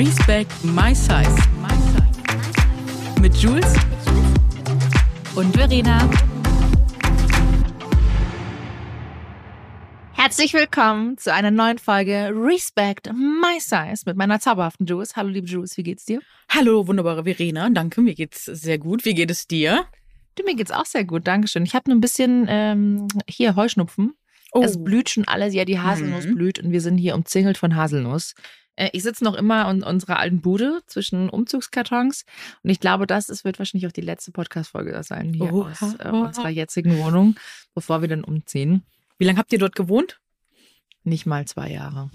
Respect My Size. Mit Jules und Verena. Herzlich willkommen zu einer neuen Folge Respect My Size mit meiner zauberhaften Jules. Hallo liebe Jules, wie geht's dir? Hallo, wunderbare Verena. Danke, mir geht's sehr gut. Wie geht es dir? Du, mir geht's auch sehr gut, Dankeschön. Ich habe nur ein bisschen ähm, hier Heuschnupfen. Oh. Es blüht schon alles, ja, die Haselnuss Mhm. blüht und wir sind hier umzingelt von Haselnuss. Äh, Ich sitze noch immer in unserer alten Bude zwischen Umzugskartons und ich glaube, das ist, wird wahrscheinlich auch die letzte Podcast-Folge sein hier Oha, aus äh, unserer jetzigen Wohnung, bevor wir dann umziehen. Wie lange habt ihr dort gewohnt? Nicht mal zwei Jahre.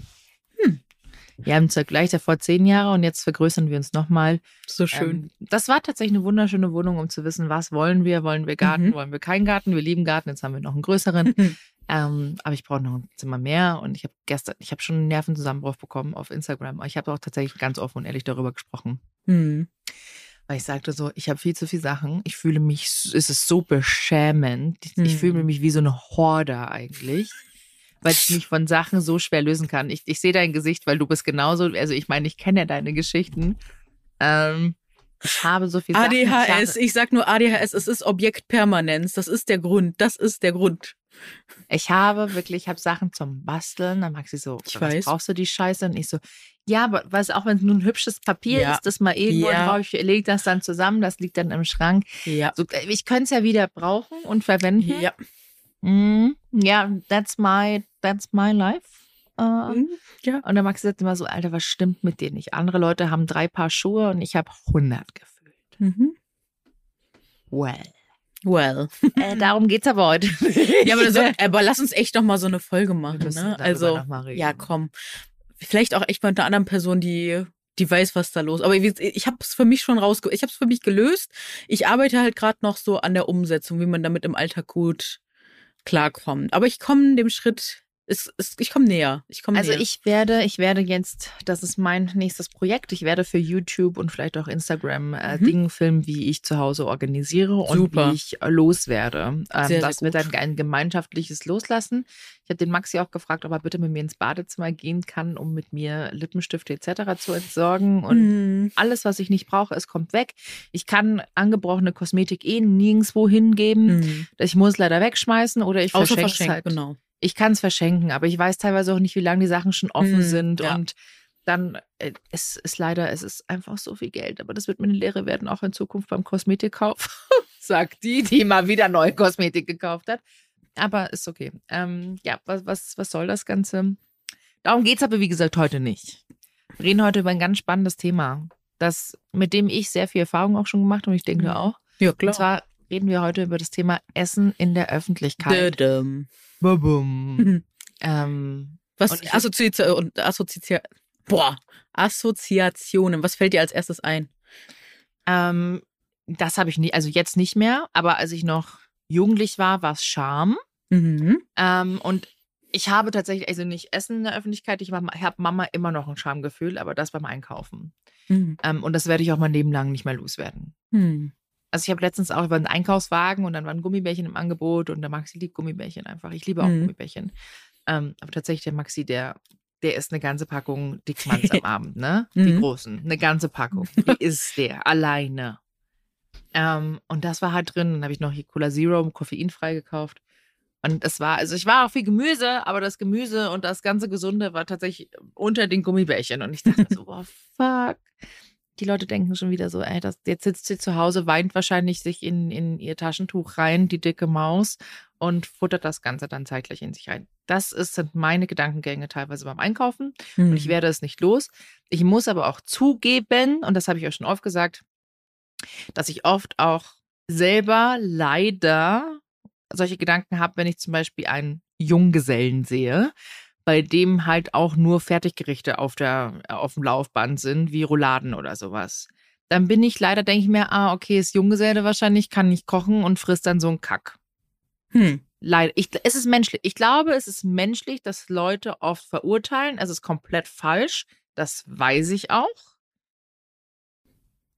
Hm. Wir haben zwar gleich davor zehn Jahre und jetzt vergrößern wir uns nochmal. So schön. Ähm, das war tatsächlich eine wunderschöne Wohnung, um zu wissen, was wollen wir? Wollen wir Garten? Mhm. Wollen wir keinen Garten? Wir lieben Garten, jetzt haben wir noch einen größeren. ähm, aber ich brauche noch ein Zimmer mehr und ich habe gestern, ich habe schon einen Nervenzusammenbruch bekommen auf Instagram. Ich habe auch tatsächlich ganz offen und ehrlich darüber gesprochen. Hm. Weil ich sagte so, ich habe viel zu viele Sachen. Ich fühle mich, es ist so beschämend. Ich, ich Mhm. fühle mich wie so eine Horde eigentlich. Weil ich mich von Sachen so schwer lösen kann. Ich, ich sehe dein Gesicht, weil du bist genauso. Also ich meine, ich kenne ja deine Geschichten. Ähm, ich habe so viel Sachen. Ich ADHS, habe, ich sag nur ADHS, es ist Objektpermanenz. Das ist der Grund. Das ist der Grund. ich habe wirklich, ich habe Sachen zum Basteln. Dann mag sie so, Ich was weiß. brauchst du die Scheiße? Und ich so, ja, aber was auch wenn es nur ein hübsches Papier Ja. ist, das mal irgendwo Ja. drauf, ich lege das dann zusammen, das liegt dann im Schrank. Ja. So, ich könnte es ja wieder brauchen und verwenden. Ja. Mhm. Ja, that's my, that's my life. Äh, Hm, Ja. Und der Max sagt immer so, Alter, was stimmt mit dir nicht? Andere Leute haben drei Paar Schuhe und ich habe 100 gefühlt. Mhm. Well. Well. Äh, darum geht's aber heute. Ja, aber, das, aber lass uns echt noch mal so eine Folge machen, ne? Also, ja, komm. Vielleicht auch echt mal mit einer anderen Person, die die weiß, was da los. Aber ich, ich habe es für mich schon rausge, ich habe es für mich gelöst. Ich arbeite halt gerade noch so an der Umsetzung, wie man damit im Alltag gut klarkommt. Aber ich komme dem Schritt, es, es, ich komme näher. Ich komme Also näher. ich werde, ich werde jetzt, das ist mein nächstes Projekt. Ich werde für YouTube und vielleicht auch Instagram äh, Mhm. Dinge filmen, wie ich zu Hause organisiere und Super. wie ich äh, loswerde. Ähm, Sehr, sehr das wird gut. dann ein gemeinschaftliches Loslassen. Ich habe den Maxi auch gefragt, ob er bitte mit mir ins Badezimmer gehen kann, um mit mir Lippenstifte etc. zu entsorgen und Mhm. alles, was ich nicht brauche, es kommt weg. Ich kann angebrochene Kosmetik eh nirgendwo hingeben. Mhm. Ich muss leider wegschmeißen oder ich verschenke es halt. genau. Ich kann es verschenken, aber ich weiß teilweise auch nicht, wie lange die Sachen schon offen Mm, sind. ja. Und dann, äh, es ist leider, es ist einfach so viel Geld. Aber das wird mir eine Lehre werden, auch in Zukunft beim Kosmetikkauf. Sagt die, die mal wieder neue Kosmetik gekauft hat. Aber ist okay. Ähm, ja, was, was, was soll das Ganze? Darum geht es aber, wie gesagt, heute nicht. Wir reden heute über ein ganz spannendes Thema, das, mit dem ich sehr viel Erfahrung auch schon gemacht habe und ich denke Mhm. auch. Ja, Und klar. zwar reden wir heute über das Thema Essen in der Öffentlichkeit. Dödem. Ähm, Was Und Assoziation und Assoziation, boah, Assoziationen, was fällt dir als erstes ein? ähm, das habe ich nie, also jetzt nicht mehr, aber als ich noch jugendlich war, war es Scham. Mhm. Ähm, und ich habe tatsächlich, also nicht Essen in der Öffentlichkeit, ich habe Mama immer noch ein Schamgefühl, aber das beim Einkaufen. Mhm. Ähm, und das werde ich auch mein Leben lang nicht mehr loswerden. Mhm. Also ich habe letztens auch über einen Einkaufswagen und dann waren Gummibärchen im Angebot und der Maxi liebt Gummibärchen einfach. Ich liebe auch Mhm. Gummibärchen. Ähm, aber tatsächlich der Maxi, der, der isst eine ganze Packung Dickmanns am Abend, ne? Die Mhm. großen, eine ganze Packung. Die isst der alleine. Ähm, und das war halt drin. Dann habe ich noch hier Cola Zero koffeinfrei gekauft. Und es war, also ich war auch viel Gemüse, aber das Gemüse und das ganze Gesunde war tatsächlich unter den Gummibärchen. Und ich dachte so, oh fuck. Die Leute denken schon wieder so, ey, das, jetzt sitzt sie zu Hause, weint wahrscheinlich sich in, in ihr Taschentuch rein, die dicke Maus, und futtert das Ganze dann zeitgleich in sich rein. Das ist, sind meine Gedankengänge teilweise beim Einkaufen. Mhm. Und ich werde es nicht los. Ich muss aber auch zugeben, und das habe ich euch schon oft gesagt, dass ich oft auch selber leider solche Gedanken habe, wenn ich zum Beispiel einen Junggesellen sehe, bei dem halt auch nur Fertiggerichte auf, der, auf dem Laufband sind, wie Rouladen oder sowas. Dann bin ich leider, denke ich mir, ah, okay, ist Junggeselle wahrscheinlich, kann nicht kochen und frisst dann so einen Kack. Hm. Leider, ich, es ist menschlich. Ich glaube, es ist menschlich, dass Leute oft verurteilen. Es ist komplett falsch. Das weiß ich auch.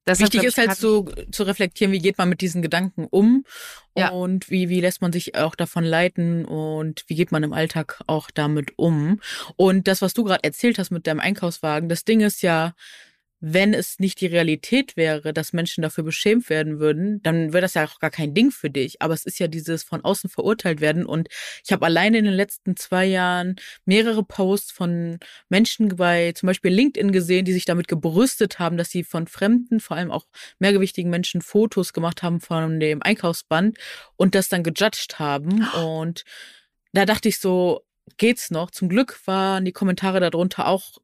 Deshalb Wichtig ist halt so zu reflektieren, wie geht man mit diesen Gedanken um Ja. und wie, wie lässt man sich auch davon leiten und wie geht man im Alltag auch damit um. Und das, was du gerade erzählt hast mit deinem Einkaufswagen, das Ding ist ja, wenn es nicht die Realität wäre, dass Menschen dafür beschämt werden würden, dann wäre das ja auch gar kein Ding für dich. Aber es ist ja dieses von außen verurteilt werden. Und ich habe alleine in den letzten zwei Jahren mehrere Posts von Menschen bei zum Beispiel LinkedIn gesehen, die sich damit gebrüstet haben, dass sie von fremden, vor allem auch mehrgewichtigen Menschen Fotos gemacht haben von dem Einkaufsband und das dann gejudged haben. Und da dachte ich so, geht's noch? Zum Glück waren die Kommentare darunter auch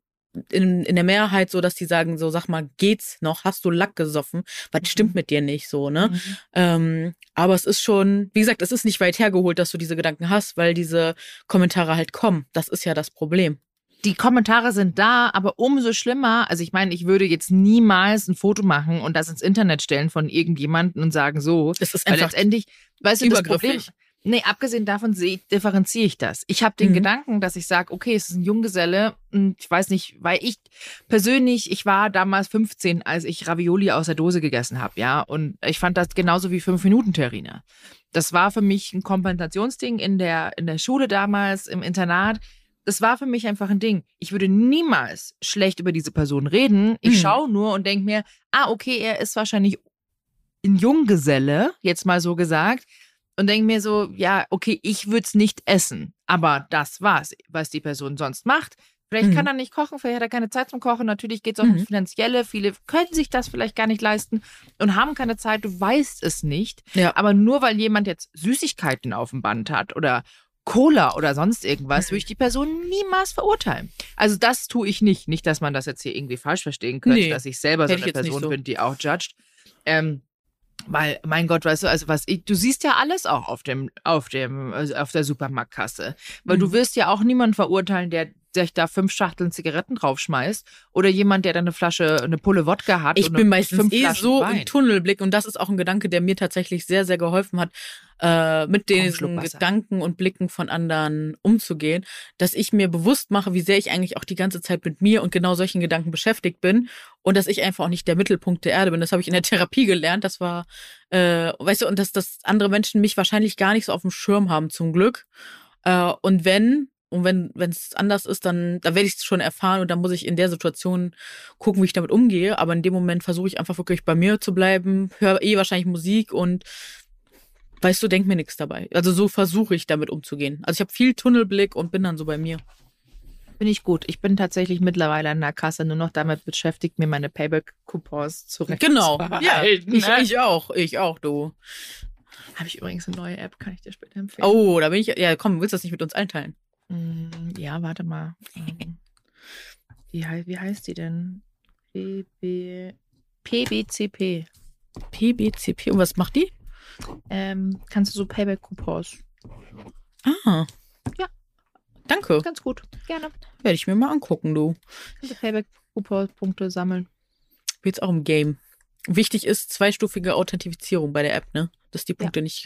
in, in der Mehrheit so, dass die sagen, so sag mal, geht's noch? Hast du Lack gesoffen? Was mhm. stimmt mit dir nicht so, ne? Mhm. Ähm, aber es ist schon, wie gesagt, es ist nicht weit hergeholt, dass du diese Gedanken hast, weil diese Kommentare halt kommen. Das ist ja das Problem. Die Kommentare sind da, aber umso schlimmer. Also ich meine, ich würde jetzt niemals ein Foto machen und das ins Internet stellen von irgendjemandem und sagen so. Es ist einfach weil letztendlich, weißt du, das Problem, Nee, abgesehen davon differenziere ich das. Ich habe den mhm. Gedanken, dass ich sage, okay, es ist ein Junggeselle und ich weiß nicht, weil ich persönlich, ich war damals 15, als ich Ravioli aus der Dose gegessen habe, ja, und ich fand das genauso wie fünf Minuten Terrine. Das war für mich ein Kompensationsding in der in der Schule damals im Internat. Das war für mich einfach ein Ding. Ich würde niemals schlecht über diese Person reden. Ich mhm. schaue nur und denke mir, ah, okay, er ist wahrscheinlich ein Junggeselle, jetzt mal so gesagt und denke mir so, ja, okay, ich würde es nicht essen, aber das war's, was die Person sonst macht. Vielleicht mhm. kann er nicht kochen, vielleicht hat er keine Zeit zum Kochen. Natürlich geht es auch mhm. um finanzielle. Viele können sich das vielleicht gar nicht leisten und haben keine Zeit. Du weißt es nicht. Ja. Aber nur weil jemand jetzt Süßigkeiten auf dem Band hat oder Cola oder sonst irgendwas, würde ich die Person niemals verurteilen. Also das tue ich nicht. Nicht, dass man das jetzt hier irgendwie falsch verstehen könnte, nee. dass ich selber so eine Person so. bin, die auch judgt. Ähm, weil, mein Gott, weißt du, also was ich, du siehst ja alles auch auf dem, auf dem, also auf der Supermarktkasse. Weil mhm. du wirst ja auch niemanden verurteilen, der sich da fünf Schachteln Zigaretten draufschmeißt oder jemand, der da eine Flasche, eine Pulle Wodka hat. Ich bin meistens eh so Wein. im Tunnelblick und das ist auch ein Gedanke, der mir tatsächlich sehr, sehr geholfen hat, äh, mit diesen Gedanken und Blicken von anderen umzugehen, dass ich mir bewusst mache, wie sehr ich eigentlich auch die ganze Zeit mit mir und genau solchen Gedanken beschäftigt bin und dass ich einfach auch nicht der Mittelpunkt der Erde bin. Das habe ich in der Therapie gelernt. Das war, äh, weißt du, und dass, dass andere Menschen mich wahrscheinlich gar nicht so auf dem Schirm haben, zum Glück. Äh, und wenn, und wenn wenn es anders ist, dann, dann werde ich es schon erfahren und dann muss ich in der Situation gucken, wie ich damit umgehe. Aber in dem Moment versuche ich einfach wirklich bei mir zu bleiben, höre eh wahrscheinlich Musik und weißt du, denk mir nichts dabei. Also so versuche ich damit umzugehen. Also ich habe viel Tunnelblick und bin dann so bei mir. Bin ich gut. Ich bin tatsächlich mittlerweile an der Kasse nur noch damit beschäftigt, mir meine Payback-Coupons zu Genau. Ja, ich, ich auch. Ich auch, du. Habe ich übrigens eine neue App, kann ich dir später empfehlen. Oh, da bin ich. Ja, komm, willst du das nicht mit uns einteilen? Mm, ja, warte mal. Ähm, wie, wie heißt die denn? PB, PBCP. PBCP. Und was macht die? Ähm, kannst du so Payback-Coupons. Ah. Ja. Danke. Ganz gut. Gerne. Werde ich mir mal angucken, du. Kannst du Payback-Coupons-Punkte sammeln. Wie jetzt auch im Game. Wichtig ist zweistufige Authentifizierung bei der App, ne? Dass die Punkte ja. nicht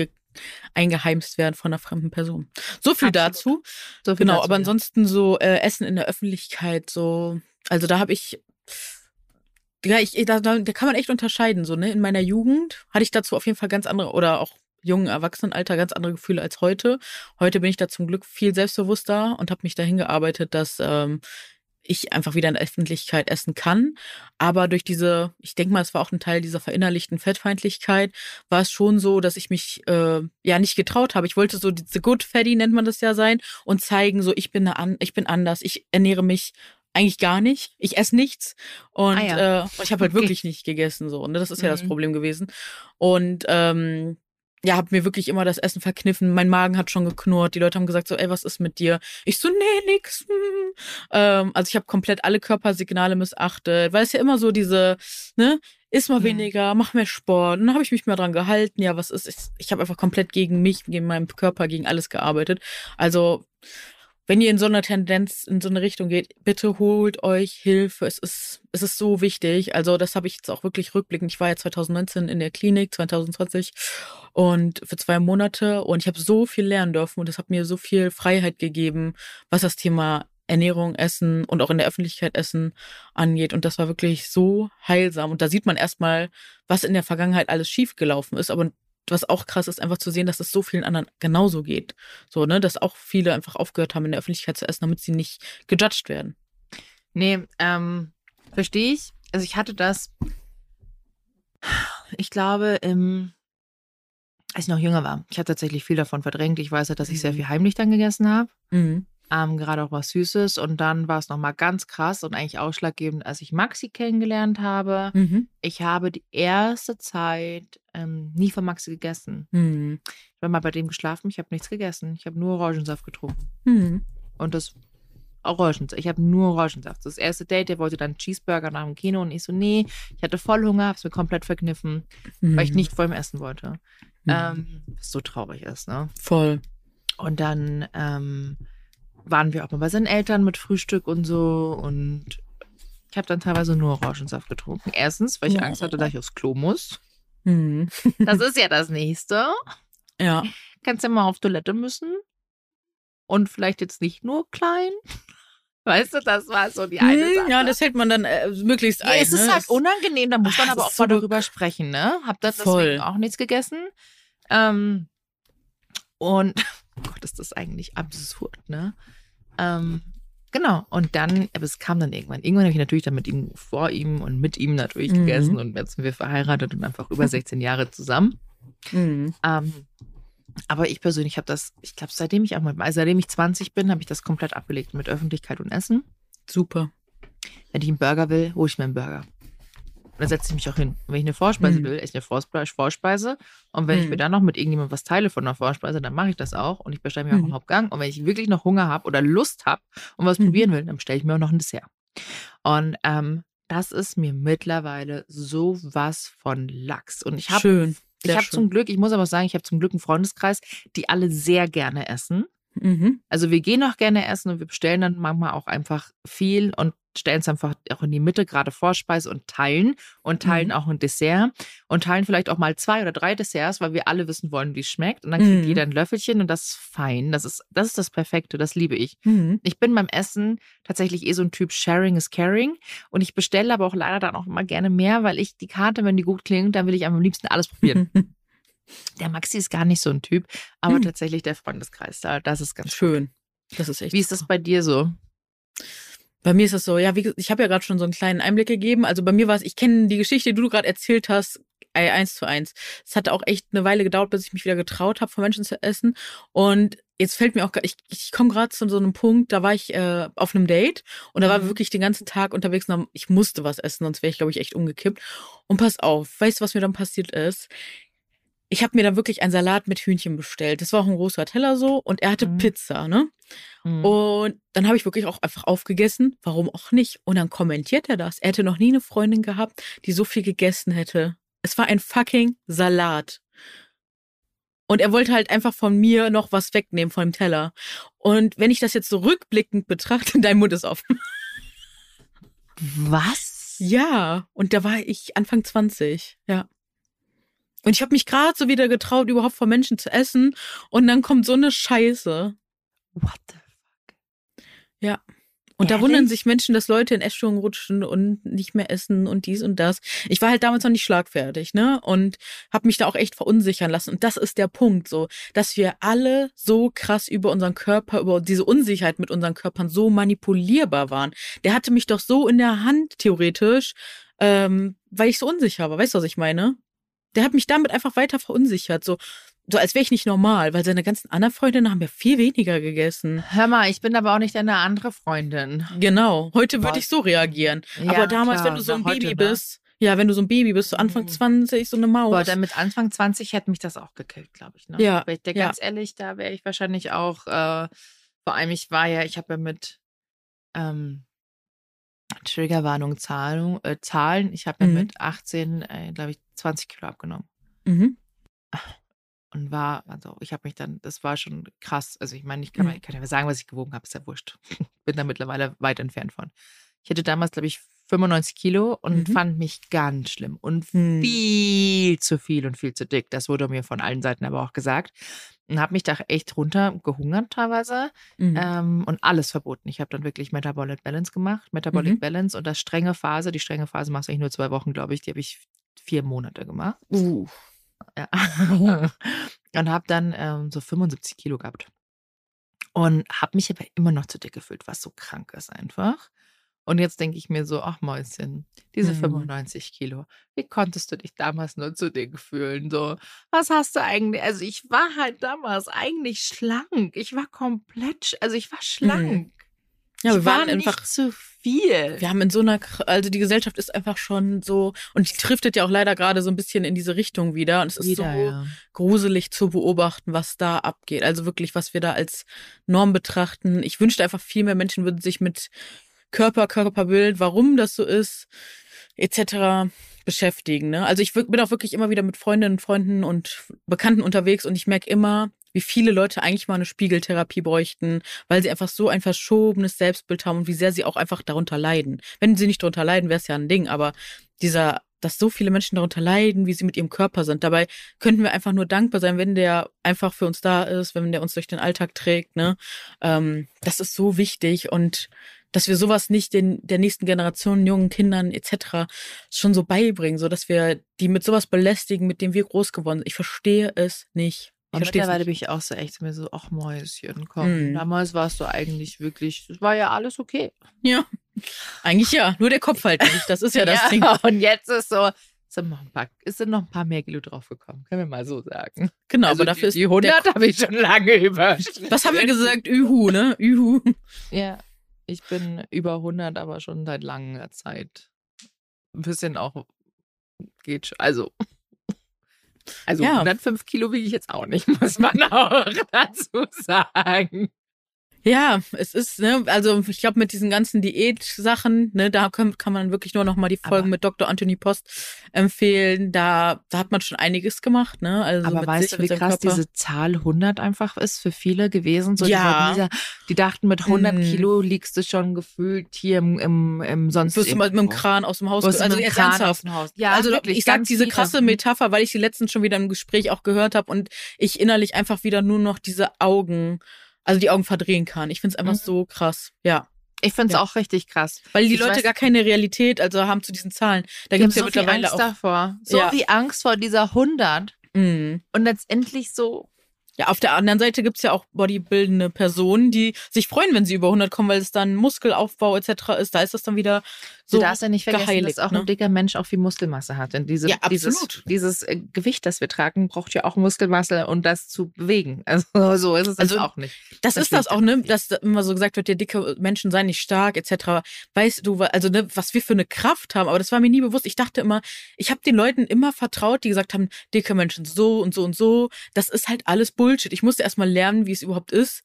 eingeheimst werden von einer fremden Person. So viel Absolut. dazu. So viel genau, dazu, aber ja. ansonsten so äh, Essen in der Öffentlichkeit, so, also da habe ich, ja, ich, da, da, da kann man echt unterscheiden, so, ne? In meiner Jugend hatte ich dazu auf jeden Fall ganz andere, oder auch jungen Erwachsenenalter ganz andere Gefühle als heute. Heute bin ich da zum Glück viel selbstbewusster und habe mich dahin gearbeitet, dass ähm, ich einfach wieder in der Öffentlichkeit essen kann. Aber durch diese, ich denke mal, es war auch ein Teil dieser verinnerlichten Fettfeindlichkeit, war es schon so, dass ich mich äh, ja nicht getraut habe. Ich wollte so diese Good Fatty nennt man das ja sein und zeigen, so ich bin eine, ich bin anders, ich ernähre mich eigentlich gar nicht. Ich esse nichts und ah ja. äh, ich habe halt okay. wirklich nicht gegessen so. Und ne? das ist ja mhm. das Problem gewesen. Und ähm, ja, hab mir wirklich immer das Essen verkniffen. Mein Magen hat schon geknurrt. Die Leute haben gesagt so, ey, was ist mit dir? Ich so, nee, nix. Hm. Ähm, also ich habe komplett alle Körpersignale missachtet, weil es ja immer so diese, ne, iss mal weniger, mach mehr Sport. Und dann habe ich mich mal dran gehalten. Ja, was ist? Ich, ich habe einfach komplett gegen mich, gegen meinen Körper, gegen alles gearbeitet. Also wenn ihr in so einer Tendenz, in so eine Richtung geht, bitte holt euch Hilfe. Es ist, es ist so wichtig. Also das habe ich jetzt auch wirklich rückblickend. Ich war ja 2019 in der Klinik, 2020 und für zwei Monate und ich habe so viel lernen dürfen und es hat mir so viel Freiheit gegeben, was das Thema Ernährung, Essen und auch in der Öffentlichkeit Essen angeht. Und das war wirklich so heilsam. Und da sieht man erstmal, was in der Vergangenheit alles schiefgelaufen ist. Aber was auch krass ist, einfach zu sehen, dass es so vielen anderen genauso geht. So, ne, dass auch viele einfach aufgehört haben, in der Öffentlichkeit zu essen, damit sie nicht gejudged werden. Nee, ähm, verstehe ich. Also ich hatte das, ich glaube, im, als ich noch jünger war. Ich habe tatsächlich viel davon verdrängt. Ich weiß ja, dass ich sehr Mhm. viel heimlich dann gegessen habe. Mhm. Ähm, gerade auch was Süßes. Und dann war es nochmal ganz krass und eigentlich ausschlaggebend, als ich Maxi kennengelernt habe. Mhm. Ich habe die erste Zeit ähm, nie von Maxi gegessen. Mhm. Ich habe mal bei dem geschlafen, ich habe nichts gegessen. Ich habe nur Orangensaft getrunken. Mhm. Und das Orangensaft. Ich habe nur Orangensaft. Das erste Date, der wollte dann Cheeseburger nach dem Kino und ich so, nee, ich hatte voll Hunger, habe es mir komplett verkniffen, weil ich Mhm. nicht vor ihm essen wollte. Mhm. Ähm, was so traurig ist, ne? Voll. Und dann ähm, waren wir auch mal bei seinen Eltern mit Frühstück und so und ich habe dann teilweise nur Orangensaft getrunken. Erstens, weil ich Angst hatte, dass ich aufs Klo muss. Mhm. Das ist ja das Nächste. Ja. Kannst ja mal auf Toilette müssen. Und vielleicht jetzt nicht nur klein. Weißt du, das war so die eine Mhm, Sache. Ja, das hält man dann äh, möglichst Ja, ein. es ist ne? halt Das- unangenehm, da muss man Ah, aber auch ist mal so darüber sprechen, ne? Hab Voll. deswegen auch nichts gegessen. Ähm, und, oh Gott, ist das eigentlich absurd, ne? Ähm, genau, und dann, aber es kam dann irgendwann. Irgendwann habe ich natürlich dann mit ihm, vor ihm und mit ihm natürlich Mhm. gegessen und jetzt sind wir verheiratet und einfach über 16 Jahre zusammen. Mhm. Ähm, aber ich persönlich habe das, ich glaube, seitdem ich auch mal, also seitdem ich 20 bin, habe ich das komplett abgelegt mit Öffentlichkeit und Essen. Super. Wenn ich einen Burger will, hole ich mir einen Burger. Und dann setze ich mich auch hin. Und wenn ich eine Vorspeise Mhm. will, esse ich eine Vorspe Vorspeise. Und wenn ich Mhm. mir dann noch mit irgendjemandem was teile von einer Vorspeise, dann mache ich das auch. Und ich bestelle mir auch Mhm. einen Hauptgang. Und wenn ich wirklich noch Hunger habe oder Lust habe und was Mhm. probieren will, dann bestelle ich mir auch noch ein Dessert. Und ähm, das ist mir mittlerweile so was von Lachs. Und ich habe Schön. ich Sehr habe schön. zum Glück, ich muss aber sagen, ich habe zum Glück einen Freundeskreis, die alle sehr gerne essen. Mhm. Also wir gehen auch gerne essen und wir bestellen dann manchmal auch einfach viel und stellen es einfach auch in die Mitte, gerade Vorspeise und teilen und teilen Mhm. auch ein Dessert und teilen vielleicht auch mal zwei oder drei Desserts, weil wir alle wissen wollen, wie es schmeckt. Und dann kriegt Mhm. jeder ein Löffelchen und das ist fein. Das ist, das ist das Perfekte, das liebe ich. Mhm. Ich bin beim Essen tatsächlich eh so ein Typ Sharing is Caring und ich bestelle aber auch leider dann auch immer gerne mehr, weil ich die Karte, wenn die gut klingt, dann will ich am liebsten alles probieren. Der Maxi ist gar nicht so ein Typ, aber Hm. tatsächlich der Freundeskreis da, das ist ganz Schön. Das ist echt. Wie ist das bei dir so? Bei mir ist das so, ja, wie, ich habe ja gerade schon so einen kleinen Einblick gegeben. Also bei mir war es, ich kenne die Geschichte, die du gerade erzählt hast, eins zu eins. Es hat auch echt eine Weile gedauert, bis ich mich wieder getraut habe, von Menschen zu essen. Und jetzt fällt mir auch, ich, ich komme gerade zu so einem Punkt, da war ich äh, auf einem Date und da war Mhm. wirklich den ganzen Tag unterwegs und ich musste was essen, sonst wäre ich, glaube ich, echt umgekippt. Und pass auf, weißt du, was mir dann passiert ist? Ich habe mir dann wirklich einen Salat mit Hühnchen bestellt. Das war auch ein großer Teller so und er hatte Mhm. Pizza, ne? Mhm. Und dann habe ich wirklich auch einfach aufgegessen. Warum auch nicht? Und dann kommentiert er das. Er hätte noch nie eine Freundin gehabt, die so viel gegessen hätte. Es war ein fucking Salat. Und er wollte halt einfach von mir noch was wegnehmen von dem Teller. Und wenn ich das jetzt so rückblickend betrachte, dein Mund ist offen. Was? Ja, und da war ich Anfang 20, ja. Und ich habe mich gerade so wieder getraut, überhaupt vor Menschen zu essen. Und dann kommt so eine Scheiße. What the Und da Ehrlich? wundern sich Menschen, dass Leute in Essstörungen rutschen und nicht mehr essen und dies und das. Ich war halt damals noch nicht schlagfertig, ne? Und habe mich da auch echt verunsichern lassen. Und das ist der Punkt, so, dass wir alle so krass über unseren Körper, über diese Unsicherheit mit unseren Körpern so manipulierbar waren. Der hatte mich doch so in der Hand, theoretisch, ähm, weil ich so unsicher war. Weißt du, was ich meine? Der hat mich damit einfach weiter verunsichert, so, so als wäre ich nicht normal, weil seine ganzen anderen Freundinnen haben ja viel weniger gegessen. Hör mal, ich bin aber auch nicht deine andere Freundin. Genau. Heute würde ich so reagieren. Ja, Aber damals, klar, wenn du so ein na, heute, Baby ne? bist, ja, wenn du so ein Baby bist, so Anfang Mhm. 20, so eine Maus. Boah, dann mit Anfang 20 hätte mich das auch gekillt, glaube ich. Ne? Ja, Weil ich dir ja. ganz ehrlich, da wäre ich wahrscheinlich auch, äh, vor allem ich war ja, ich habe ja mit ähm, Triggerwarnung Zahlung, äh, Zahlen, ich habe ja Mhm. mit 18, äh, glaube ich, 20 Kilo abgenommen. mhm. und war, also ich habe mich dann, das war schon krass. Also ich meine, ich kann, mal- Mhm. ich kann ja sagen, was ich gewogen habe, ist ja wurscht. Bin da mittlerweile weit entfernt von. Ich hatte damals, glaube ich, 95 Kilo und Mhm. fand mich ganz schlimm und Hm. viel zu viel und viel zu dick. Das wurde mir von allen Seiten aber auch gesagt. Und habe mich da echt runter gehungert teilweise Mhm. ähm, und alles verboten. Ich habe dann wirklich Metabolic Balance gemacht. Metabolic Mhm. Balance und das strenge Phase. Die strenge Phase machst du eigentlich nur zwei Wochen, glaube ich. Die habe ich vier Monate gemacht. Uh. Ja. und habe dann ähm, so 75 Kilo gehabt. Und habe mich aber immer noch zu dick gefühlt, was so krank ist einfach. Und jetzt denke ich mir so, ach Mäuschen, diese Mhm. 95 Kilo, wie konntest du dich damals nur zu dick fühlen? So, was hast du eigentlich? Also ich war halt damals eigentlich schlank. Ich war komplett, also ich war schlank. Ja, wir waren einfach, zu viel. wir haben in so einer, also die Gesellschaft ist einfach schon so, und die driftet ja auch leider gerade so ein bisschen in diese Richtung wieder. Und es ist so ja. gruselig zu beobachten, was da abgeht. Also wirklich, was wir da als Norm betrachten. Ich wünschte einfach, viel mehr Menschen würden sich mit Körper, Körperbild, warum das so ist, etc. beschäftigen. Ne? Also ich bin auch wirklich immer wieder mit Freundinnen und Freunden und Bekannten unterwegs und ich merke immer, wie viele Leute eigentlich mal eine Spiegeltherapie bräuchten, weil sie einfach so ein verschobenes Selbstbild haben und wie sehr sie auch einfach darunter leiden. Wenn sie nicht darunter leiden, wäre es ja ein Ding, aber dieser, dass so viele Menschen darunter leiden, wie sie mit ihrem Körper sind. Dabei könnten wir einfach nur dankbar sein, wenn der einfach für uns da ist, wenn der uns durch den Alltag trägt. Ne? Ähm, das ist so wichtig und dass wir sowas nicht den der nächsten Generation, jungen Kindern etc. schon so beibringen, so dass wir die mit sowas belästigen, mit dem wir groß geworden sind. Ich verstehe es nicht. Ich mittlerweile nicht. bin ich auch so echt mir so, ach Mäuschen, komm. Mhm. Damals warst du eigentlich wirklich, es war ja alles okay. Ja, eigentlich ja. Nur der Kopf halt nicht. Das ist ja das Ding. Und jetzt ist so, sind noch ein paar, es sind noch ein paar mehr Kilo draufgekommen, können wir mal so sagen. Genau, also aber dafür die, die ist der 100 habe ich schon lange überschritten. Was haben wir gesagt? Ühu, ne? Ühu. Ja, ich bin über 100, aber schon seit langer Zeit. Ein bisschen auch geht schon. Also, also Ja. 105 Kilo wiege ich jetzt auch nicht, muss man auch dazu sagen. Ja, es ist, ne, also ich glaube, mit diesen ganzen Diät-Sachen, ne, da kann, kann man wirklich nur noch mal die Folgen Aber- mit Dr. Anthony Post empfehlen. Da, da hat man schon einiges gemacht, ne? Also Aber weißt sich, du, wie krass Körper. diese Zahl 100 einfach ist für viele gewesen? So, Ja. Die, die dachten, mit 100 Mhm. Kilo liegst du schon gefühlt hier im, im, im sonst wirst du mal mit dem. Kran aus dem Haus, also mit dem jetzt Kran ernsthaft. aus dem Haus. Ja, also wirklich, ich sag diese viele. krasse Metapher, weil ich die letztens schon wieder im Gespräch auch gehört habe und ich innerlich einfach wieder nur noch diese Augen, also die Augen verdrehen kann. Ich find's einfach Mhm. so krass, ja. Ich finde es Ja. auch richtig krass. Weil die Ich Leute weiß- gar keine Realität also haben zu diesen Zahlen. Da haben gibt's ja so mittlerweile Angst auch. davor. So Ja. viel Angst vor dieser 100. Mhm. Und letztendlich so, Ja, auf der anderen Seite gibt's ja auch bodybuildende Personen, die sich freuen, wenn sie über 100 kommen, weil es dann Muskelaufbau etc. ist. Da ist das dann wieder so du darfst ja nicht vergessen, geheiligt, dass auch ne? ein dicker Mensch auch viel Muskelmasse hat. Denn diese, Ja, dieses, absolut. dieses äh, Gewicht, das wir tragen, braucht ja auch Muskelmasse und das zu bewegen. Also so ist es Also, jetzt auch nicht. Das Das ist das auch, ne, dass da immer so gesagt wird, ja, dicke Menschen seien nicht stark, etc. Weißt du, also ne, was wir für eine Kraft haben, aber das war mir nie bewusst. Ich dachte immer, ich habe den Leuten immer vertraut, die gesagt haben, dicke Menschen so und so und so. Das ist halt alles Bullshit. Ich musste erstmal lernen, wie es überhaupt ist.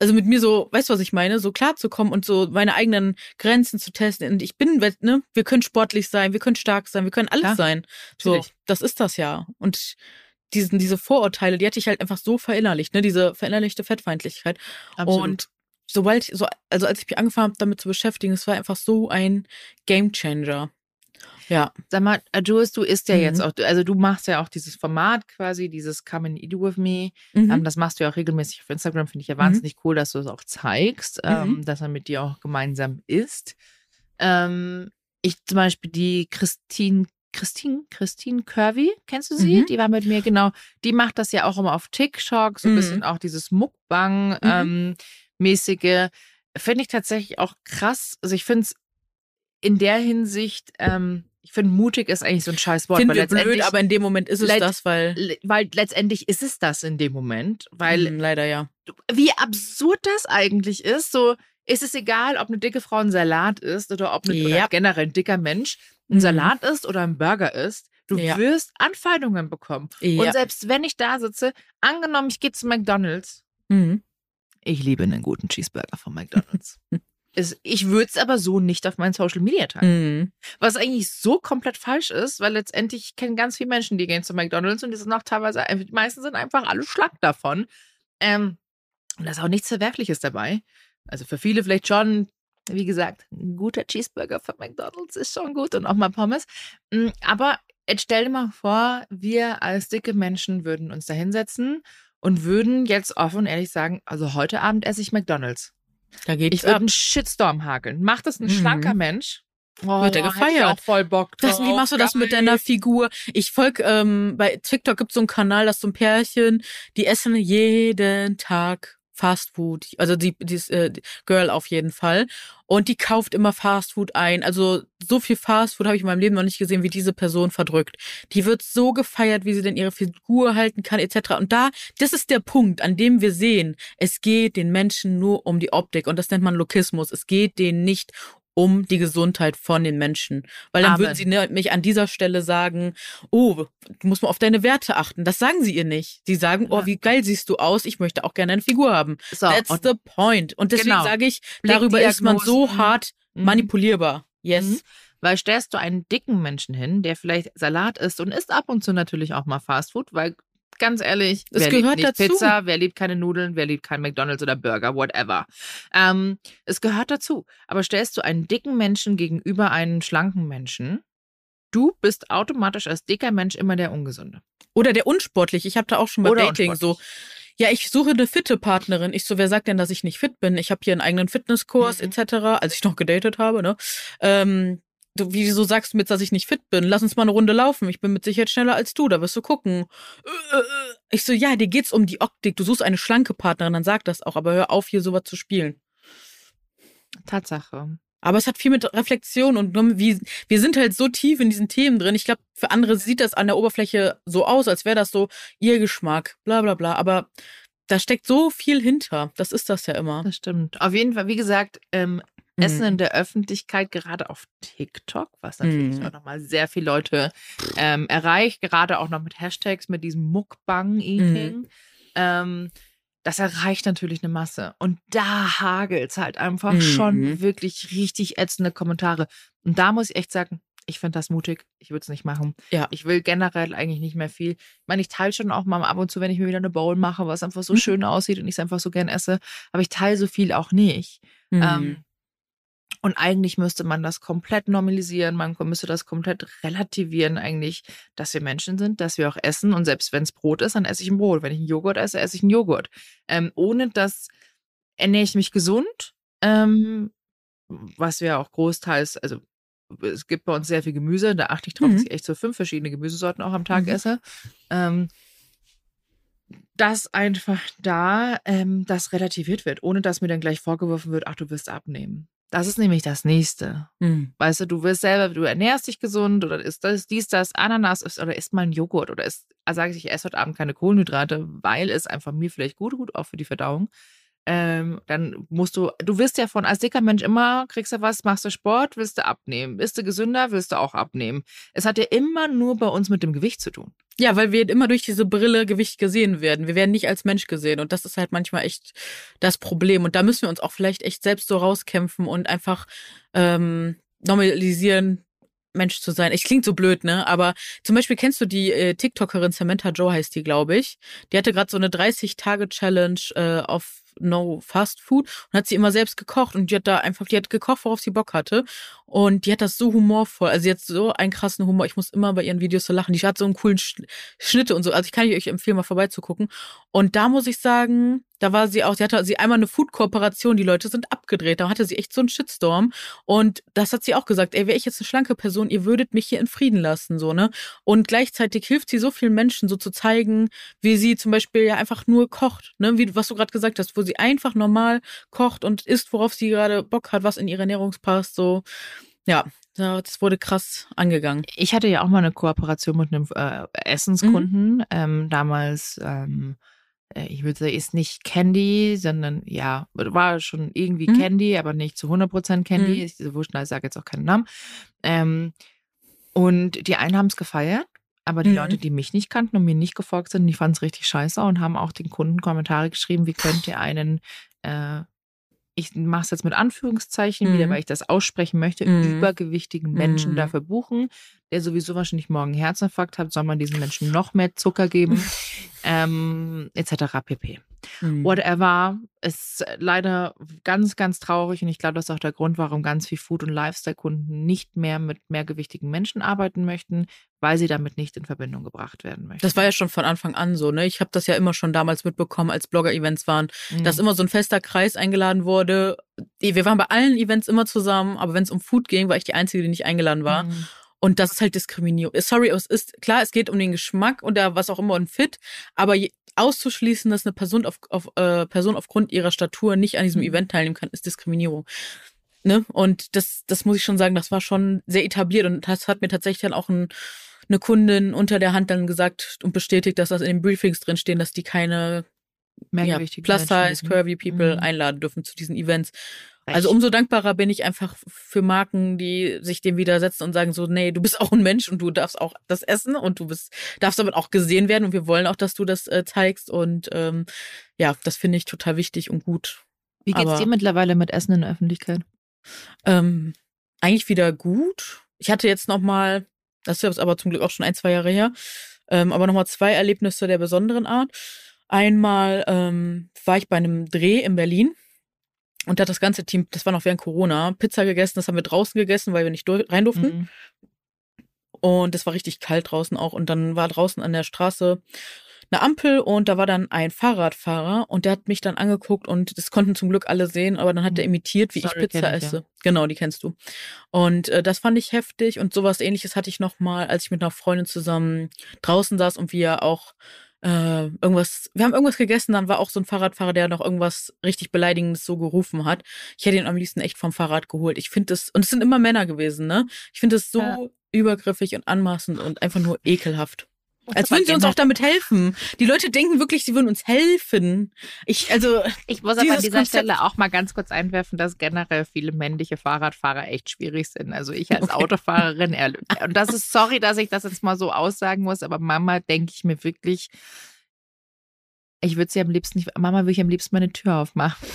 Also mit mir so, weißt du, was ich meine, so klar zu kommen und so meine eigenen Grenzen zu testen. Und ich bin, ne, wir können sportlich sein, wir können stark sein, wir können alles Klar, sein. So, natürlich. das ist das ja. Und diesen, diese Vorurteile, die hatte ich halt einfach so verinnerlicht, ne, diese verinnerlichte Fettfeindlichkeit. Und sobald, so, also als ich mich angefangen habe, damit zu beschäftigen, es war einfach so ein Gamechanger. Ja. Sag mal, äh, Jules, du isst ja Mhm. jetzt auch, also du machst ja auch dieses Format quasi, dieses Come and Eat With Me. Mhm. Ähm, das machst du ja auch regelmäßig auf Instagram, finde ich ja Mhm. wahnsinnig cool, dass du es auch zeigst, ähm, Mhm. dass er mit dir auch gemeinsam isst. Ähm, ich zum Beispiel die Christine, Christine, Christine Curvy, kennst du sie? Mhm. Die war mit mir, genau. Die macht das ja auch immer auf TikTok, so ein Mhm. bisschen auch dieses Mukbang ähm, mäßige. Finde ich tatsächlich auch krass. Also ich finde es in der Hinsicht, ähm, ich finde mutig ist eigentlich so ein scheiß Wort. Finden wir blöd, aber in dem Moment ist es das, weil, weil letztendlich ist es das in dem Moment, weil Mhm, leider ja. wie absurd das eigentlich ist, so ist es egal, ob eine dicke Frau ein Salat ist oder ob eine, Ja. oder generell ein dicker Mensch ein Mhm. Salat isst oder ein Burger isst. Du Ja. wirst Anfeindungen bekommen. Ja. Und selbst wenn ich da sitze, angenommen, ich gehe zu McDonalds, Mhm. ich liebe einen guten Cheeseburger von McDonalds. Es- ich würde es aber so nicht auf meinen Social Media teilen. Mhm. Was eigentlich so komplett falsch ist, weil letztendlich ich kenne ganz viele Menschen, die gehen zu McDonalds und die sind auch teilweise, die meisten sind einfach alle schlank davon. Ähm, und da ist auch nichts Verwerfliches dabei. Also für viele vielleicht schon, wie gesagt, ein guter Cheeseburger von McDonalds ist schon gut und auch mal Pommes. Mm, Aber jetzt stell dir mal vor, wir als dicke Menschen würden uns da hinsetzen und würden jetzt offen und ehrlich sagen, also heute Abend esse ich McDonalds. Da geht's Ich würde einen Shitstorm hakeln. Macht das ein Mhm. schlanker Mensch? Oh, Wird er gefeiert. auch voll Bock drauf. Das, wie machst du das mit deiner Figur? Ich folg ähm, bei TikTok gibt so einen Kanal, das ist so ein Pärchen, die essen jeden Tag Fast Food, also die, die äh, Girl auf jeden Fall. Und die kauft immer Fast Food ein. Also so viel Fast Food habe ich in meinem Leben noch nicht gesehen, wie diese Person verdrückt. Die wird so gefeiert, wie sie denn ihre Figur halten kann, etc. Und da, das ist der Punkt, an dem wir sehen, es geht den Menschen nur um die Optik. Und das nennt man Lokismus. Es geht denen nicht um die Gesundheit von den Menschen. Weil dann Amen. würden sie nämlich an dieser Stelle sagen, oh, du musst mal auf deine Werte achten. Das sagen sie ihr nicht. Sie sagen, oh, wie geil siehst du aus, ich möchte auch gerne eine Figur haben. So, That's the point. Und deswegen genau. sage ich, darüber ist man so hart mhm. manipulierbar. Yes. Mhm. Weil stellst du einen dicken Menschen hin, der vielleicht Salat isst und isst ab und zu natürlich auch mal Fastfood, weil ganz ehrlich, es wer gehört liebt nicht dazu. Pizza, wer liebt keine Nudeln, wer liebt kein McDonalds oder Burger, whatever. Ähm, es gehört dazu. Aber stellst du einen dicken Menschen gegenüber einen schlanken Menschen, du bist automatisch als dicker Mensch immer der Ungesunde. Oder der unsportlich. Ich habe da auch schon bei Dating so. Ja, ich suche eine fitte Partnerin. Ich so, wer sagt denn, dass ich nicht fit bin? Ich habe hier einen eigenen Fitnesskurs mhm. etc., als ich noch gedatet habe, ne? Ähm, du, wieso sagst du mir jetzt, dass ich nicht fit bin? Lass uns mal eine Runde laufen. Ich bin mit Sicherheit schneller als du, da wirst du gucken. Äh, äh, äh. Ich so, ja, dir geht's um die Optik. Du suchst eine schlanke Partnerin, dann sag das auch, aber hör auf, hier sowas zu spielen. Tatsache. Aber es hat viel mit Reflexion und wie, wir sind halt so tief in diesen Themen drin. Ich glaube, für andere sieht das an der Oberfläche so aus, als wäre das so ihr Geschmack, bla bla bla. Aber da steckt so viel hinter. Das ist das ja immer. Das stimmt. Auf jeden Fall, wie gesagt, ähm, Essen in mhm. der Öffentlichkeit, gerade auf TikTok, was natürlich mhm. auch nochmal sehr viele Leute ähm, erreicht, gerade auch noch mit Hashtags, mit diesem Mukbang-Eating. Mhm. Ähm, das erreicht natürlich eine Masse. Und da hagelt es halt einfach mhm. schon wirklich richtig ätzende Kommentare. Und da muss ich echt sagen, ich finde das mutig. Ich würde es nicht machen. Ja. Ich will generell eigentlich nicht mehr viel. Ich meine, ich teile schon auch mal ab und zu, wenn ich mir wieder eine Bowl mache, was einfach so mhm. schön aussieht und ich es einfach so gern esse. Aber ich teile so viel auch nicht. Mhm. Ähm, und eigentlich müsste man das komplett normalisieren, man müsste das komplett relativieren eigentlich, dass wir Menschen sind, dass wir auch essen und selbst wenn es Brot ist, dann esse ich ein Brot. Wenn ich einen Joghurt esse, esse ich einen Joghurt. Ähm, ohne das ernähre ich mich gesund, ähm, was wir auch großteils, also es gibt bei uns sehr viel Gemüse, da achte ich drauf, mhm. dass ich echt so fünf verschiedene Gemüsesorten auch am Tag mhm. esse. Ähm, dass einfach da ähm, das relativiert wird, ohne dass mir dann gleich vorgeworfen wird, ach, du wirst abnehmen. Das ist nämlich das Nächste. Mhm. Weißt du, du wirst selber, du ernährst dich gesund oder isst das, dies, das, Ananas ist, oder isst mal ein Joghurt oder isst, sage ich, ich esse heute Abend keine Kohlenhydrate, weil es einfach mir vielleicht gut tut, auch für die Verdauung ähm, dann musst du, du wirst ja von als dicker Mensch immer, kriegst du was, machst du Sport, willst du abnehmen. Bist du gesünder, willst du auch abnehmen. Es hat ja immer nur bei uns mit dem Gewicht zu tun. Ja, weil wir immer durch diese Brille Gewicht gesehen werden. Wir werden nicht als Mensch gesehen und das ist halt manchmal echt das Problem. Und da müssen wir uns auch vielleicht echt selbst so rauskämpfen und einfach ähm, normalisieren, Mensch zu sein. Ich klingt so blöd, ne? Aber zum Beispiel kennst du die äh, TikTokerin Samantha Joe heißt die, glaube ich. Die hatte gerade so eine 30-Tage-Challenge äh, auf No Fast Food und hat sie immer selbst gekocht und die hat da einfach, die hat gekocht, worauf sie Bock hatte und die hat das so humorvoll, also jetzt so einen krassen Humor, ich muss immer bei ihren Videos so lachen, die hat so einen coolen Schnitte und so, also ich kann euch empfehlen, mal vorbeizugucken und da muss ich sagen, da war sie auch, sie hatte sie einmal eine Food-Kooperation, die Leute sind abgedreht, da hatte sie echt so einen Shitstorm und das hat sie auch gesagt, ey, wäre ich jetzt eine schlanke Person, ihr würdet mich hier in Frieden lassen, so, ne, und gleichzeitig hilft sie so vielen Menschen so zu zeigen, wie sie zum Beispiel ja einfach nur kocht, ne, wie was du gerade gesagt hast, wo sie einfach normal kocht und isst, worauf sie gerade Bock hat, was in ihre Ernährung passt, so, ja, das wurde krass angegangen. Ich hatte ja auch mal eine Kooperation mit einem äh, Essenskunden, mhm. ähm, damals, ähm, äh, ich würde sagen, ist nicht Candy, sondern ja, war schon irgendwie mhm. Candy, aber nicht zu 100% Candy. Mhm. Ich wurscht, ich sage jetzt auch keinen Namen. Ähm, und die einen haben es gefeiert, aber die mhm. Leute, die mich nicht kannten und mir nicht gefolgt sind, die fanden es richtig scheiße und haben auch den Kunden Kommentare geschrieben, wie könnt ihr einen äh, ich mache es jetzt mit Anführungszeichen mhm. wieder, weil ich das aussprechen möchte, mhm. übergewichtigen Menschen mhm. dafür buchen, der sowieso wahrscheinlich morgen Herzinfarkt hat, soll man diesen Menschen noch mehr Zucker geben, ähm, etc. pp. Mhm. Whatever ist leider ganz, ganz traurig und ich glaube, das ist auch der Grund, warum ganz viel Food- und Lifestyle-Kunden nicht mehr mit mehrgewichtigen Menschen arbeiten möchten, weil sie damit nicht in Verbindung gebracht werden möchten. Das war ja schon von Anfang an so, ne? Ich habe das ja immer schon damals mitbekommen, als Blogger-Events waren, mhm. dass immer so ein fester Kreis eingeladen wurde. Wir waren bei allen Events immer zusammen, aber wenn es um Food ging, war ich die Einzige, die nicht eingeladen war. Mhm. Und das ist halt Diskriminierung. Sorry, es ist klar, es geht um den Geschmack oder was auch immer und Fit, aber je, auszuschließen, dass eine Person auf, auf äh, Person aufgrund ihrer Statur nicht an diesem mhm. Event teilnehmen kann, ist Diskriminierung. Ne? Und das, das muss ich schon sagen, das war schon sehr etabliert und das hat mir tatsächlich dann auch ein, eine Kundin unter der Hand dann gesagt und bestätigt, dass das in den Briefings drinstehen, dass die keine ja, Plus-Size, Curvy People mhm. einladen dürfen zu diesen Events. Recht. Also umso dankbarer bin ich einfach für Marken, die sich dem widersetzen und sagen so, nee, du bist auch ein Mensch und du darfst auch das essen und du bist, darfst damit auch gesehen werden und wir wollen auch, dass du das äh, zeigst und ähm, ja, das finde ich total wichtig und gut. Wie geht's aber, dir mittlerweile mit Essen in der Öffentlichkeit? Ähm, eigentlich wieder gut. Ich hatte jetzt noch mal, das ist aber zum Glück auch schon ein, zwei Jahre her, ähm, aber noch mal zwei Erlebnisse der besonderen Art. Einmal ähm, war ich bei einem Dreh in Berlin und da hat das ganze Team, das war noch während Corona, Pizza gegessen. Das haben wir draußen gegessen, weil wir nicht rein durften. Mhm. Und es war richtig kalt draußen auch. Und dann war draußen an der Straße eine Ampel und da war dann ein Fahrradfahrer und der hat mich dann angeguckt und das konnten zum Glück alle sehen, aber dann hat er mhm. imitiert, wie Sorry, ich Pizza ich, esse. Ja. Genau, die kennst du. Und äh, das fand ich heftig und sowas ähnliches hatte ich noch mal, als ich mit einer Freundin zusammen draußen saß und wir auch äh, irgendwas, wir haben irgendwas gegessen, dann war auch so ein Fahrradfahrer, der noch irgendwas richtig Beleidigendes so gerufen hat. Ich hätte ihn am liebsten echt vom Fahrrad geholt. Ich finde das, und es sind immer Männer gewesen, ne? Ich finde das so ja. übergriffig und anmaßend und einfach nur ekelhaft. Als würden sie uns auch damit helfen. Die Leute denken wirklich, sie würden uns helfen. Ich, also. Ich muss aber an dieser Konzept Stelle auch mal ganz kurz einwerfen, dass generell viele männliche Fahrradfahrer echt schwierig sind. Also ich als okay. Autofahrerin, und das ist sorry, dass ich das jetzt mal so aussagen muss, aber Mama denke ich mir wirklich, ich würde sie am liebsten nicht, Mama würde ich am liebsten meine Tür aufmachen.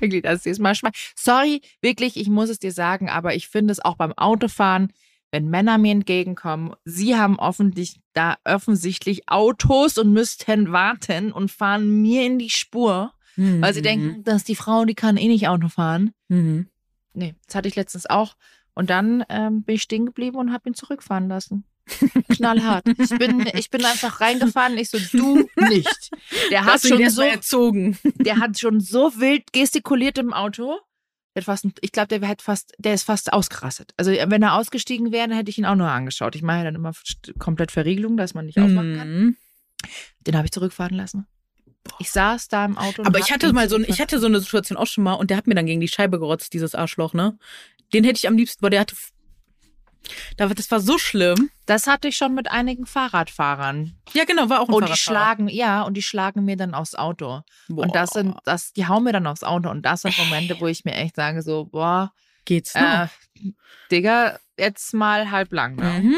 Wirklich, das ist mal schmal. Sorry, wirklich, ich muss es dir sagen, aber ich finde es auch beim Autofahren, wenn Männer mir entgegenkommen, sie haben offensichtlich da offensichtlich Autos und müssten warten und fahren mir in die Spur, mhm. weil sie denken, dass die Frau, die kann eh nicht Auto fahren. Mhm. Nee, das hatte ich letztens auch. Und dann ähm, bin ich stehen geblieben und habe ihn zurückfahren lassen. Knallhart. Ich bin, ich bin einfach reingefahren. Ich so, du nicht. Der hat schon so erzogen. Der hat schon so wild gestikuliert im Auto fast, ich glaube, der hätte fast, der ist fast ausgerastet. Also wenn er ausgestiegen wäre, dann hätte ich ihn auch nur angeschaut. Ich mache ja dann immer komplett Verriegelung, dass man nicht aufmachen kann. Mhm. Den habe ich zurückfahren lassen. Ich saß da im Auto. Aber ich hatte mal so, ich hatte so eine Situation auch schon mal und der hat mir dann gegen die Scheibe gerotzt, dieses Arschloch, ne? Den hätte ich am liebsten, weil der hatte das war so schlimm. Das hatte ich schon mit einigen Fahrradfahrern. Ja, genau, war auch ein und die schlagen, ja, und die schlagen mir dann aufs Auto. Boah. Und das sind, das, die hauen mir dann aufs Auto. Und das sind Momente, wo ich mir echt sage, so, boah, geht's noch? Äh, Digga, jetzt mal halb lang. Ne? Mhm.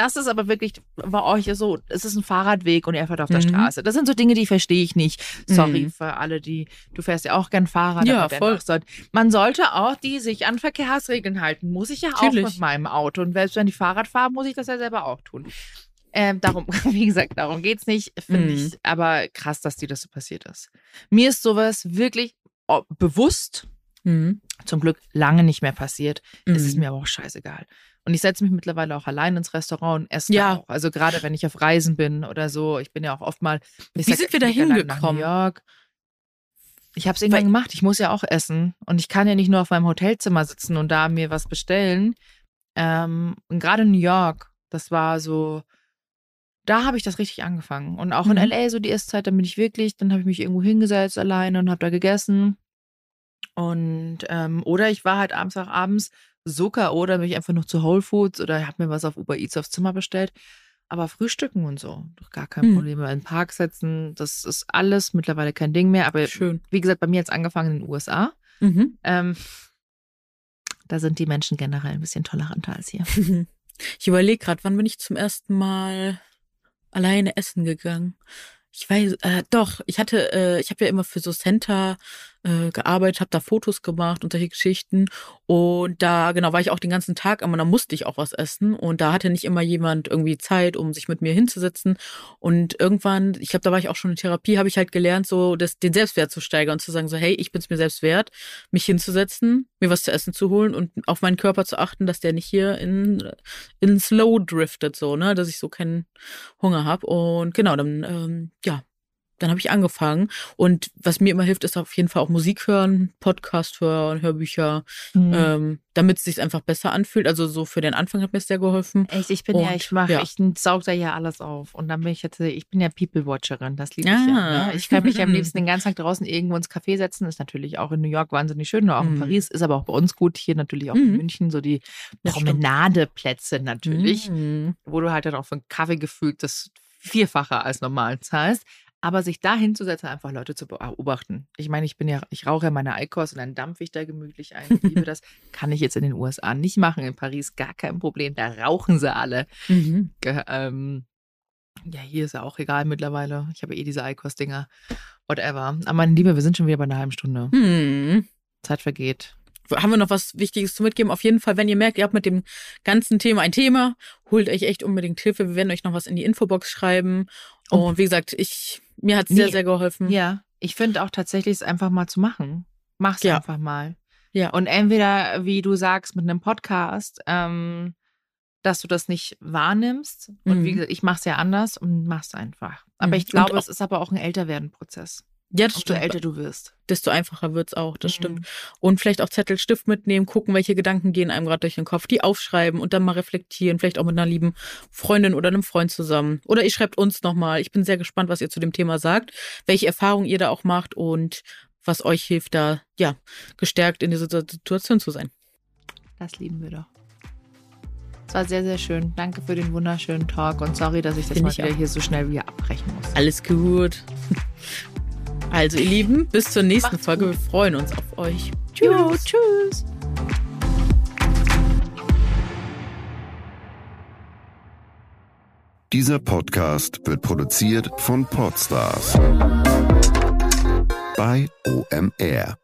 Das ist aber wirklich bei euch so, es ist ein Fahrradweg und er fährt auf der mhm. Straße. Das sind so Dinge, die verstehe ich nicht. Sorry mhm. für alle, die, du fährst ja auch gern Fahrrad. Ja, voll. Soll, man sollte auch die sich an Verkehrsregeln halten. Muss ich ja Natürlich. auch mit meinem Auto. Und selbst wenn die Fahrrad fahren, muss ich das ja selber auch tun. Ähm, darum, wie gesagt, darum geht es nicht, finde mhm. ich. Aber krass, dass dir das so passiert ist. Mir ist sowas wirklich oh, bewusst, mhm. zum Glück lange nicht mehr passiert. Mhm. Es ist mir aber auch scheißegal. Und ich setze mich mittlerweile auch allein ins Restaurant und esse ja. auch. Also gerade wenn ich auf Reisen bin oder so. Ich bin ja auch oft mal. Wie sag, sind wir da hingekommen? Ich habe es irgendwann Weil, gemacht. Ich muss ja auch essen. Und ich kann ja nicht nur auf meinem Hotelzimmer sitzen und da mir was bestellen. Ähm, und gerade New York, das war so, da habe ich das richtig angefangen. Und auch in mhm. LA, so die Esszeit, dann bin ich wirklich, dann habe ich mich irgendwo hingesetzt alleine und habe da gegessen. Und, ähm, oder ich war halt abends auch abends so K.O., da bin ich einfach noch zu Whole Foods oder habe mir was auf Uber Eats aufs Zimmer bestellt. Aber Frühstücken und so, doch gar kein mhm. Problem. In den Park setzen, das ist alles mittlerweile kein Ding mehr. Aber Schön. wie gesagt, bei mir jetzt angefangen in den USA. Mhm. Ähm, da sind die Menschen generell ein bisschen toleranter als hier. Ich überlege gerade, wann bin ich zum ersten Mal alleine essen gegangen? Ich weiß, äh, doch, ich hatte, äh, ich habe ja immer für so Center äh, gearbeitet, habe da Fotos gemacht und solche Geschichten. Und da, genau, war ich auch den ganzen Tag, aber da musste ich auch was essen. Und da hatte nicht immer jemand irgendwie Zeit, um sich mit mir hinzusetzen. Und irgendwann, ich glaube, da war ich auch schon in Therapie, habe ich halt gelernt, so das, den Selbstwert zu steigern und zu sagen, so, hey, ich bin es mir selbst wert, mich hinzusetzen, mir was zu essen zu holen und auf meinen Körper zu achten, dass der nicht hier in, in Slow driftet, so, ne, dass ich so keinen Hunger habe. Und genau, dann, ähm, ja, dann habe ich angefangen. Und was mir immer hilft, ist auf jeden Fall auch Musik hören, Podcast hören, Hörbücher, mhm. ähm, damit es sich einfach besser anfühlt. Also so für den Anfang hat mir sehr geholfen. Echt, ich bin und, ja, ich mache, ja. ich saug da ja alles auf. Und dann bin ich jetzt, ich bin ja People-Watcherin, das liebe ich ah. ja. Ne? Ich kann mich am liebsten den ganzen Tag draußen irgendwo ins Café setzen. Ist natürlich auch in New York wahnsinnig schön, auch in mhm. Paris, ist aber auch bei uns gut. Hier natürlich auch mhm. in München, so die Promenadeplätze natürlich, mhm. wo du halt dann auch für einen Kaffee gefühlt das Vierfache als normal zahlst. Aber sich da hinzusetzen, einfach Leute zu beobachten. Ich meine, ich bin ja, ich rauche ja meine Eikos und dann dampfe ich da gemütlich ein. Ich liebe das. Kann ich jetzt in den USA nicht machen. In Paris gar kein Problem. Da rauchen sie alle. Mhm. Ähm, ja, hier ist ja auch egal mittlerweile. Ich habe eh diese Eikos-Dinger. Whatever. Aber meine Liebe, wir sind schon wieder bei einer halben Stunde. Mhm. Zeit vergeht haben wir noch was Wichtiges zu mitgeben? Auf jeden Fall, wenn ihr merkt, ihr habt mit dem ganzen Thema ein Thema, holt euch echt unbedingt Hilfe. Wir werden euch noch was in die Infobox schreiben. Und wie gesagt, ich mir hat es sehr, sehr geholfen. Ja, ich finde auch tatsächlich, es einfach mal zu machen. Mach's ja. einfach mal. Ja. Und entweder, wie du sagst, mit einem Podcast, ähm, dass du das nicht wahrnimmst. Und wie mhm. gesagt, ich mach's ja anders und mach's einfach. Aber mhm. ich glaube, es ist aber auch ein Älterwerden-Prozess. Ja, das Umso älter du wirst. Desto einfacher wird's auch, das mhm. stimmt. Und vielleicht auch Zettel, Stift mitnehmen, gucken, welche Gedanken gehen einem gerade durch den Kopf, die aufschreiben und dann mal reflektieren, vielleicht auch mit einer lieben Freundin oder einem Freund zusammen. Oder ihr schreibt uns nochmal. Ich bin sehr gespannt, was ihr zu dem Thema sagt, welche Erfahrungen ihr da auch macht und was euch hilft, da ja gestärkt in dieser Situation zu sein. Das lieben wir doch. Es war sehr, sehr schön. Danke für den wunderschönen Talk und sorry, dass ich das Find mal wieder hier so schnell wieder abbrechen muss. Alles gut. Also, ihr Lieben, bis zur nächsten Macht's Folge. Gut. Wir freuen uns auf euch. Tschüss. Jo, tschüss. Dieser Podcast wird produziert von Podstars bei OMR.